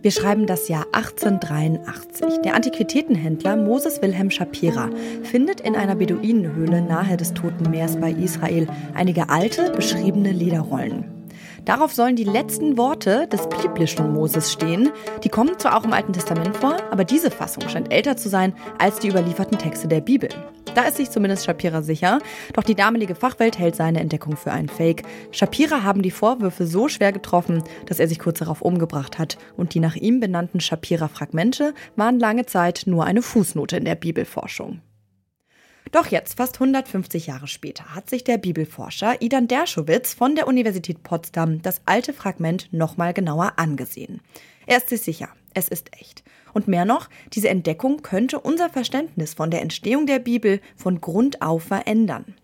Wir schreiben das Jahr 1883. Der Antiquitätenhändler Moses Wilhelm Shapira findet in einer Beduinenhöhle nahe des Toten Meers bei Israel einige alte, beschriebene Lederrollen. Darauf sollen die letzten Worte des biblischen Moses stehen. Die kommen zwar auch im Alten Testament vor, aber diese Fassung scheint älter zu sein als die überlieferten Texte der Bibel. Da ist sich zumindest Shapira sicher. Doch die damalige Fachwelt hält seine Entdeckung für einen Fake. Shapira haben die Vorwürfe so schwer getroffen, dass er sich kurz darauf umgebracht hat. Und die nach ihm benannten Shapira-Fragmente waren lange Zeit nur eine Fußnote in der Bibelforschung. Doch jetzt, fast 150 Jahre später, hat sich der Bibelforscher Idan Dershowitz von der Universität Potsdam das alte Fragment nochmal genauer angesehen. Er ist sich sicher, es ist echt. Und mehr noch, diese Entdeckung könnte unser Verständnis von der Entstehung der Bibel von Grund auf verändern.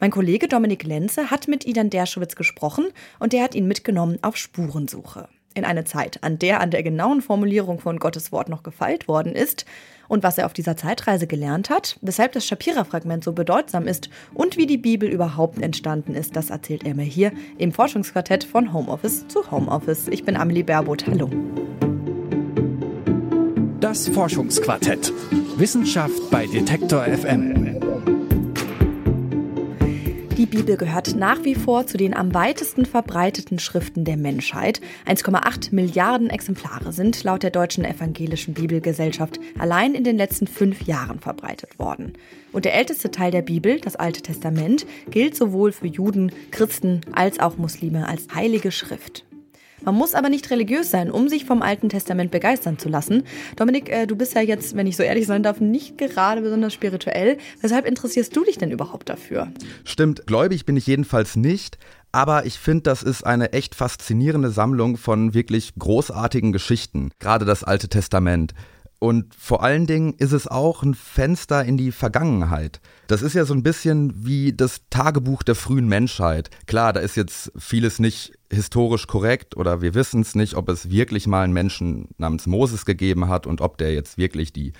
Mein Kollege Dominik Lenze hat mit Idan Derschowitz gesprochen und der hat ihn mitgenommen auf Spurensuche. In eine Zeit, an der an der genauen Formulierung von Gottes Wort noch gefeilt worden ist und was er auf dieser Zeitreise gelernt hat, weshalb das Shapira-Fragment so bedeutsam ist und wie die Bibel überhaupt entstanden ist, das erzählt er mir hier im Forschungsquartett von Homeoffice zu Homeoffice. Ich bin Amelie Baerboth. Hallo. Das Forschungsquartett. Wissenschaft bei Detektor FM. Die Bibel gehört nach wie vor zu den am weitesten verbreiteten Schriften der Menschheit. 1,8 Milliarden Exemplare sind laut der Deutschen Evangelischen Bibelgesellschaft allein in den letzten fünf Jahren verbreitet worden. Und der älteste Teil der Bibel, das Alte Testament, gilt sowohl für Juden, Christen als auch Muslime als heilige Schrift. Man muss aber nicht religiös sein, um sich vom Alten Testament begeistern zu lassen. Dominik, äh, du bist ja jetzt, wenn ich so ehrlich sein darf, nicht gerade besonders spirituell. Weshalb interessierst du dich denn überhaupt dafür? Stimmt, gläubig bin ich jedenfalls nicht. Aber ich finde, das ist eine echt faszinierende Sammlung von wirklich großartigen Geschichten. Gerade das Alte Testament. Und vor allen Dingen ist es auch ein Fenster in die Vergangenheit. Das ist ja so ein bisschen wie das Tagebuch der frühen Menschheit. Klar, da ist jetzt vieles nicht historisch korrekt oder wir wissen es nicht, ob es wirklich mal einen Menschen namens Moses gegeben hat und ob der jetzt wirklich die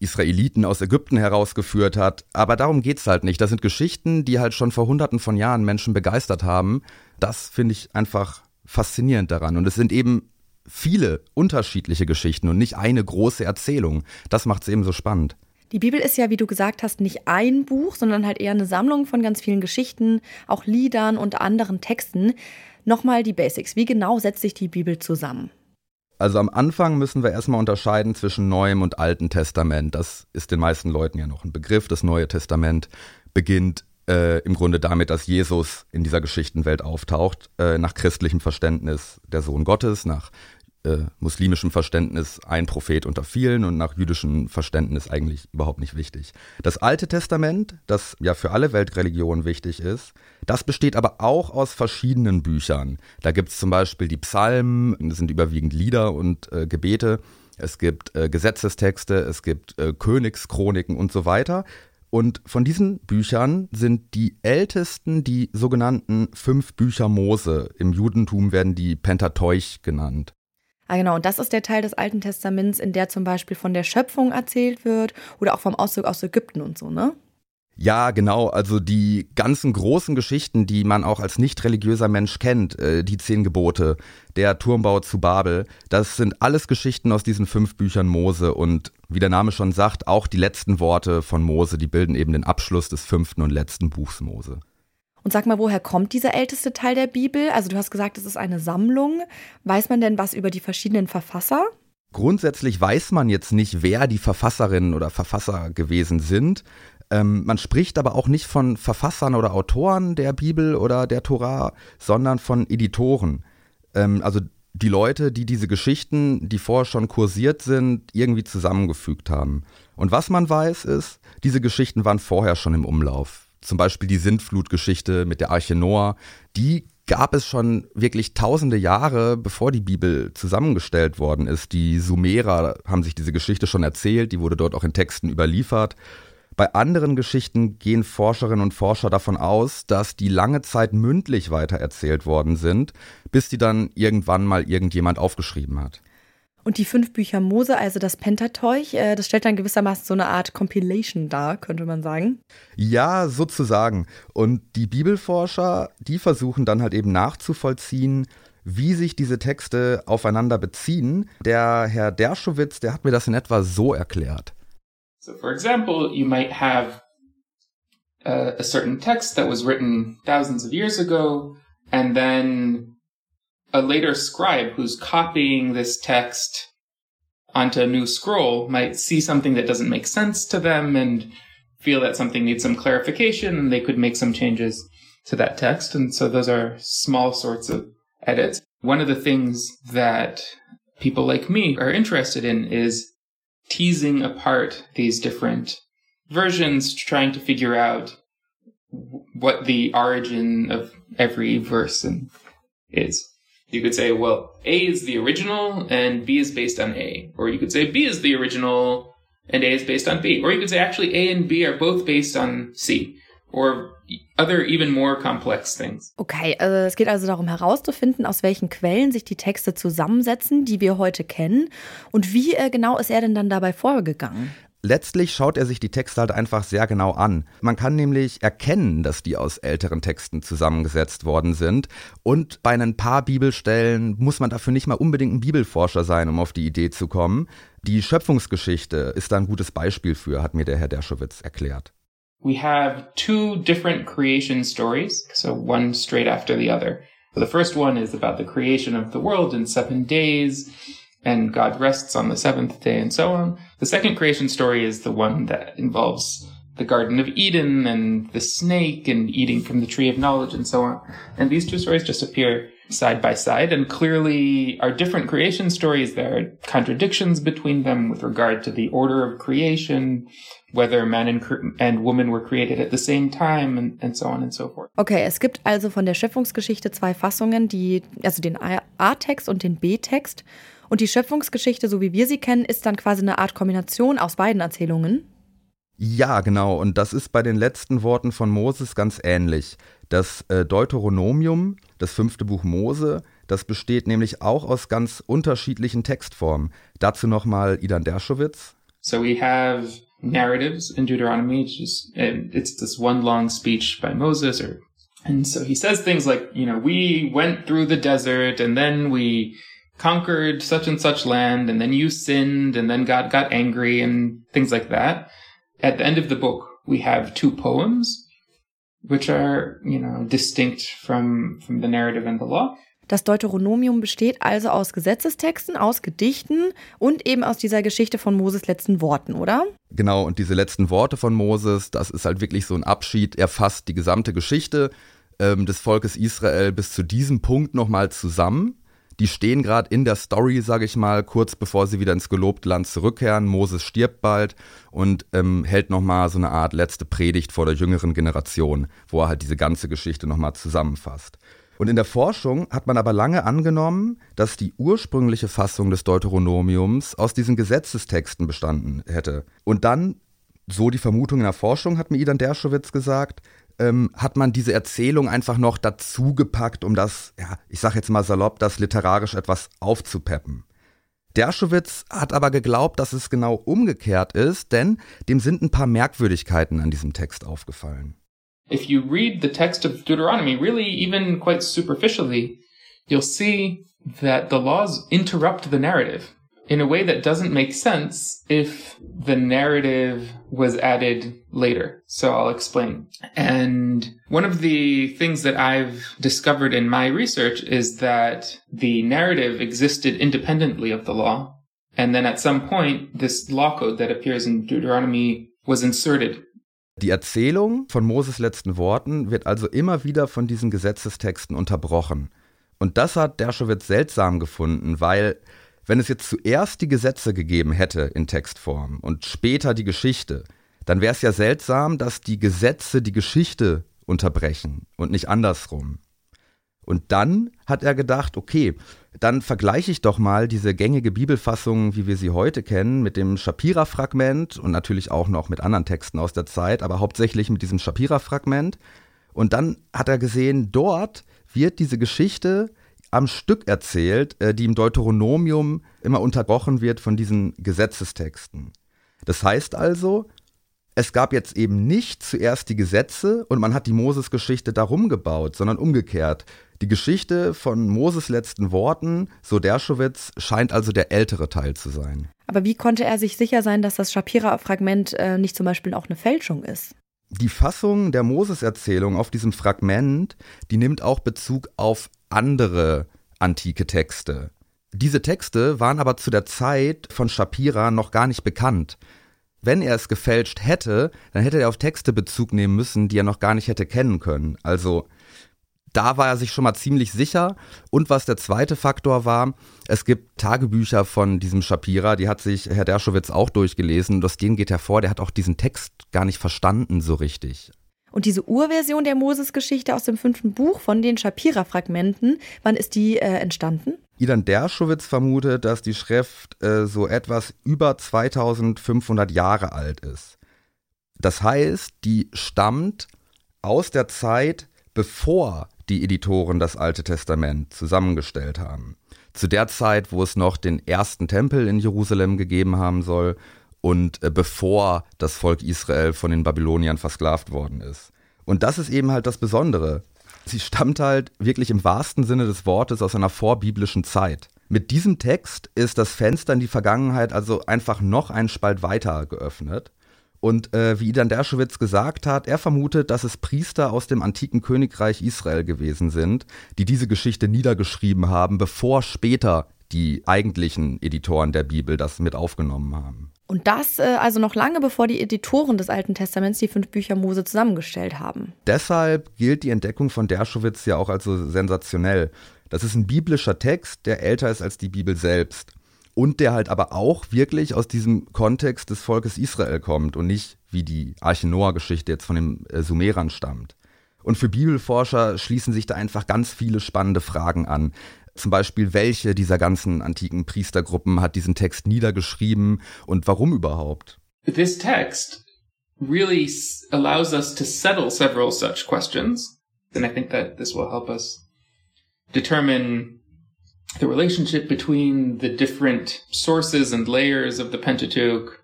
Israeliten aus Ägypten herausgeführt hat. Aber darum geht's halt nicht. Das sind Geschichten, die halt schon vor hunderten von Jahren Menschen begeistert haben. Das finde ich einfach faszinierend daran. Und es sind eben viele unterschiedliche Geschichten und nicht eine große Erzählung. Das macht es eben so spannend. Die Bibel ist ja, wie du gesagt hast, nicht ein Buch, sondern halt eher eine Sammlung von ganz vielen Geschichten, auch Liedern und anderen Texten. Nochmal die Basics. Wie genau setzt sich die Bibel zusammen? Also am Anfang müssen wir erstmal unterscheiden zwischen Neuem und Alten Testament. Das ist den meisten Leuten ja noch ein Begriff. Das Neue Testament beginnt äh, im Grunde damit, dass Jesus in dieser Geschichtenwelt auftaucht, äh, nach christlichem Verständnis der Sohn Gottes, nach äh, muslimischem Verständnis ein Prophet unter vielen und nach jüdischem Verständnis eigentlich überhaupt nicht wichtig. Das Alte Testament, das ja für alle Weltreligionen wichtig ist, das besteht aber auch aus verschiedenen Büchern. Da gibt es zum Beispiel die Psalmen, das sind überwiegend Lieder und äh, Gebete. Es gibt äh, Gesetzestexte, es gibt äh, Königschroniken und so weiter. Und von diesen Büchern sind die ältesten die sogenannten fünf Bücher Mose. Im Judentum werden die Pentateuch genannt. Ah, genau, und das ist der Teil des Alten Testaments, in der zum Beispiel von der Schöpfung erzählt wird oder auch vom Auszug aus Ägypten und so, ne? Ja, genau. Also die ganzen großen Geschichten, die man auch als nicht religiöser Mensch kennt, äh, die zehn Gebote, der Turmbau zu Babel, das sind alles Geschichten aus diesen fünf Büchern Mose und wie der Name schon sagt, auch die letzten Worte von Mose, die bilden eben den Abschluss des fünften und letzten Buchs Mose. Und sag mal, woher kommt dieser älteste Teil der Bibel? Also du hast gesagt, es ist eine Sammlung. Weiß man denn was über die verschiedenen Verfasser? Grundsätzlich weiß man jetzt nicht, wer die Verfasserinnen oder Verfasser gewesen sind. Ähm, man spricht aber auch nicht von Verfassern oder Autoren der Bibel oder der Torah, sondern von Editoren. Ähm, also die Leute, die diese Geschichten, die vorher schon kursiert sind, irgendwie zusammengefügt haben. Und was man weiß, ist, diese Geschichten waren vorher schon im Umlauf. Zum Beispiel die Sintflutgeschichte mit der Arche Noah, die gab es schon wirklich tausende Jahre, bevor die Bibel zusammengestellt worden ist. Die Sumerer haben sich diese Geschichte schon erzählt, die wurde dort auch in Texten überliefert. Bei anderen Geschichten gehen Forscherinnen und Forscher davon aus, dass die lange Zeit mündlich weitererzählt worden sind, bis die dann irgendwann mal irgendjemand aufgeschrieben hat. Und die fünf Bücher Mose, also das Pentateuch, äh, das stellt dann gewissermaßen so eine Art Compilation dar, könnte man sagen. Ja, sozusagen. Und die Bibelforscher, die versuchen dann halt eben nachzuvollziehen, wie sich diese Texte aufeinander beziehen. Der Herr Dershowitz, der hat mir das in etwa so erklärt. So, for example, you might have a, a certain text that was written thousands of years ago, and then a later scribe who's copying this text onto a new scroll might see something that doesn't make sense to them and feel that something needs some clarification and they could make some changes to that text. And so those are small sorts of edits. One of the things that people like me are interested in is teasing apart these different versions, trying to figure out what the origin of every verse is. You could say, well, A is the original and B is based on A. Or you could say B is the original and A is based on B. Or you could say actually A and B are both based on C. Or other even more complex things. Okay, also es geht also darum herauszufinden, aus welchen Quellen sich die Texte zusammensetzen, die wir heute kennen. Und wie äh, genau ist er denn dann dabei vorgegangen? Letztlich schaut er sich die Texte halt einfach sehr genau an. Man kann nämlich erkennen, dass die aus älteren Texten zusammengesetzt worden sind. Und bei ein paar Bibelstellen muss man dafür nicht mal unbedingt ein Bibelforscher sein, um auf die Idee zu kommen. Die Schöpfungsgeschichte ist da ein gutes Beispiel für, hat mir der Herr Derschowitz erklärt. We have two different creation stories, so one straight after the other. The first one is about the creation of the world in seven days. and God rests on the seventh day and so on. The second creation story is the one that involves the Garden of Eden and the snake and eating from the tree of knowledge and so on. And these two stories just appear side by side and clearly are different creation stories. There are contradictions between them with regard to the order of creation, whether man and, and woman were created at the same time and, and so on and so forth. Okay, es gibt also von der Schöpfungsgeschichte zwei Fassungen, die, also den A-Text und den B-Text. Und die Schöpfungsgeschichte, so wie wir sie kennen, ist dann quasi eine Art Kombination aus beiden Erzählungen. Ja, genau. Und das ist bei den letzten Worten von Moses ganz ähnlich. Das äh, Deuteronomium, das fünfte Buch Mose, das besteht nämlich auch aus ganz unterschiedlichen Textformen. Dazu nochmal Idan Dershowitz. So we have narratives in Deuteronomy. It's, just, it's this one long speech by Moses, or, and so he says things like, you know, we went through the desert and then we conquered such and such land, and then you sinned, and then God got angry, and things like that. At the end of the book, we have two poems, which are, you know, distinct from, from the narrative and the law. Das Deuteronomium besteht also aus Gesetzestexten, aus Gedichten und eben aus dieser Geschichte von Moses letzten Worten, oder? Genau, und diese letzten Worte von Moses, das ist halt wirklich so ein Abschied, er fasst die gesamte Geschichte ähm, des Volkes Israel bis zu diesem Punkt nochmal zusammen die stehen gerade in der Story, sage ich mal, kurz bevor sie wieder ins gelobte Land zurückkehren. Moses stirbt bald und ähm, hält nochmal so eine Art letzte Predigt vor der jüngeren Generation, wo er halt diese ganze Geschichte nochmal zusammenfasst. Und in der Forschung hat man aber lange angenommen, dass die ursprüngliche Fassung des Deuteronomiums aus diesen Gesetzestexten bestanden hätte. Und dann, so die Vermutung in der Forschung, hat mir Idan Dershowitz gesagt, ähm, hat man diese Erzählung einfach noch dazu gepackt, um das, ja, ich sag jetzt mal salopp, das literarisch etwas aufzupeppen. Dershowitz hat aber geglaubt, dass es genau umgekehrt ist, denn dem sind ein paar Merkwürdigkeiten an diesem Text aufgefallen. If you read the text of Deuteronomy, really even quite superficially, you'll see that the laws interrupt the narrative. In a way that doesn't make sense if the narrative was added later. So I'll explain. And one of the things that I've discovered in my research is that the narrative existed independently of the law. And then at some point, this law code that appears in Deuteronomy was inserted. Die Erzählung von Moses letzten Worten wird also immer wieder von diesen Gesetzestexten unterbrochen. Und das hat Dershowitz seltsam gefunden, weil Wenn es jetzt zuerst die Gesetze gegeben hätte in Textform und später die Geschichte, dann wäre es ja seltsam, dass die Gesetze die Geschichte unterbrechen und nicht andersrum. Und dann hat er gedacht, okay, dann vergleiche ich doch mal diese gängige Bibelfassung, wie wir sie heute kennen, mit dem Shapira-Fragment und natürlich auch noch mit anderen Texten aus der Zeit, aber hauptsächlich mit diesem Shapira-Fragment. Und dann hat er gesehen, dort wird diese Geschichte am Stück erzählt, äh, die im Deuteronomium immer unterbrochen wird von diesen Gesetzestexten. Das heißt also, es gab jetzt eben nicht zuerst die Gesetze und man hat die Moses-Geschichte darum gebaut, sondern umgekehrt. Die Geschichte von Moses letzten Worten, so Dershowitz, scheint also der ältere Teil zu sein. Aber wie konnte er sich sicher sein, dass das Shapira-Fragment äh, nicht zum Beispiel auch eine Fälschung ist? Die Fassung der Moses-Erzählung auf diesem Fragment, die nimmt auch Bezug auf andere antike Texte. Diese Texte waren aber zu der Zeit von Shapira noch gar nicht bekannt. Wenn er es gefälscht hätte, dann hätte er auf Texte Bezug nehmen müssen, die er noch gar nicht hätte kennen können. Also da war er sich schon mal ziemlich sicher. Und was der zweite Faktor war, es gibt Tagebücher von diesem Shapira, die hat sich Herr Derschowitz auch durchgelesen. aus denen geht hervor, der hat auch diesen Text gar nicht verstanden so richtig. Und diese Urversion der Moses-Geschichte aus dem fünften Buch von den Shapira-Fragmenten, wann ist die äh, entstanden? Ilan Derschowitz vermutet, dass die Schrift äh, so etwas über 2500 Jahre alt ist. Das heißt, die stammt aus der Zeit, bevor die Editoren das Alte Testament zusammengestellt haben. Zu der Zeit, wo es noch den ersten Tempel in Jerusalem gegeben haben soll und äh, bevor das Volk Israel von den Babyloniern versklavt worden ist. Und das ist eben halt das Besondere. Sie stammt halt wirklich im wahrsten Sinne des Wortes aus einer vorbiblischen Zeit. Mit diesem Text ist das Fenster in die Vergangenheit also einfach noch einen Spalt weiter geöffnet. Und äh, wie Idan Dershowitz gesagt hat, er vermutet, dass es Priester aus dem antiken Königreich Israel gewesen sind, die diese Geschichte niedergeschrieben haben, bevor später die eigentlichen Editoren der Bibel das mit aufgenommen haben. Und das äh, also noch lange bevor die Editoren des Alten Testaments die fünf Bücher Mose zusammengestellt haben. Deshalb gilt die Entdeckung von Dershowitz ja auch als so sensationell. Das ist ein biblischer Text, der älter ist als die Bibel selbst und der halt aber auch wirklich aus diesem Kontext des Volkes Israel kommt und nicht wie die Arche Noah-Geschichte jetzt von den äh, Sumerern stammt. Und für Bibelforscher schließen sich da einfach ganz viele spannende Fragen an. Zum Beispiel, welche dieser ganzen antiken Priestergruppen hat diesen Text niedergeschrieben und warum überhaupt? This text really allows us to settle several such questions. And I think that this will help us determine the relationship between the different sources and layers of the Pentateuch.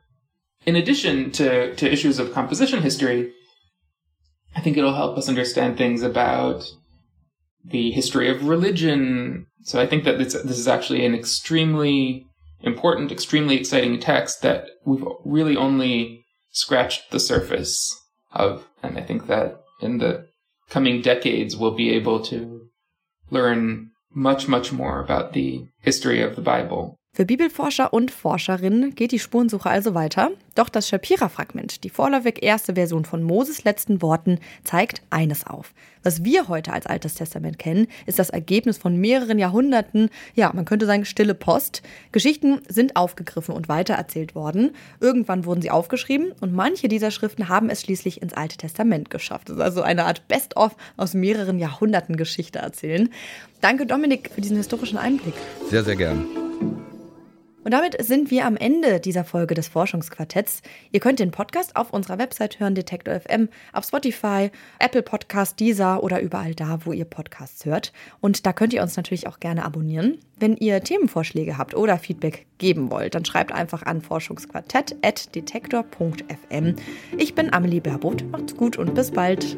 In addition to, to issues of composition history, I think it'll help us understand things about the history of religion. So I think that this, this is actually an extremely important, extremely exciting text that we've really only scratched the surface of. And I think that in the coming decades, we'll be able to learn much, much more about the history of the Bible. Für Bibelforscher und Forscherinnen geht die Spurensuche also weiter. Doch das Shapira-Fragment, die vorläufig erste Version von Moses letzten Worten, zeigt eines auf. Was wir heute als Altes Testament kennen, ist das Ergebnis von mehreren Jahrhunderten, ja, man könnte sagen, stille Post. Geschichten sind aufgegriffen und weitererzählt worden. Irgendwann wurden sie aufgeschrieben und manche dieser Schriften haben es schließlich ins Alte Testament geschafft. Das ist also eine Art Best-of aus mehreren Jahrhunderten Geschichte erzählen. Danke, Dominik, für diesen historischen Einblick. Sehr, sehr gern. Und damit sind wir am Ende dieser Folge des Forschungsquartetts. Ihr könnt den Podcast auf unserer Website hören, Detektor FM, auf Spotify, Apple Podcast, Deezer oder überall da, wo ihr Podcasts hört. Und da könnt ihr uns natürlich auch gerne abonnieren. Wenn ihr Themenvorschläge habt oder Feedback geben wollt, dann schreibt einfach an forschungsquartett.detektor.fm. Ich bin Amelie Berbot. Macht's gut und bis bald.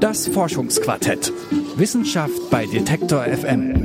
Das Forschungsquartett. Wissenschaft bei Detektor FM.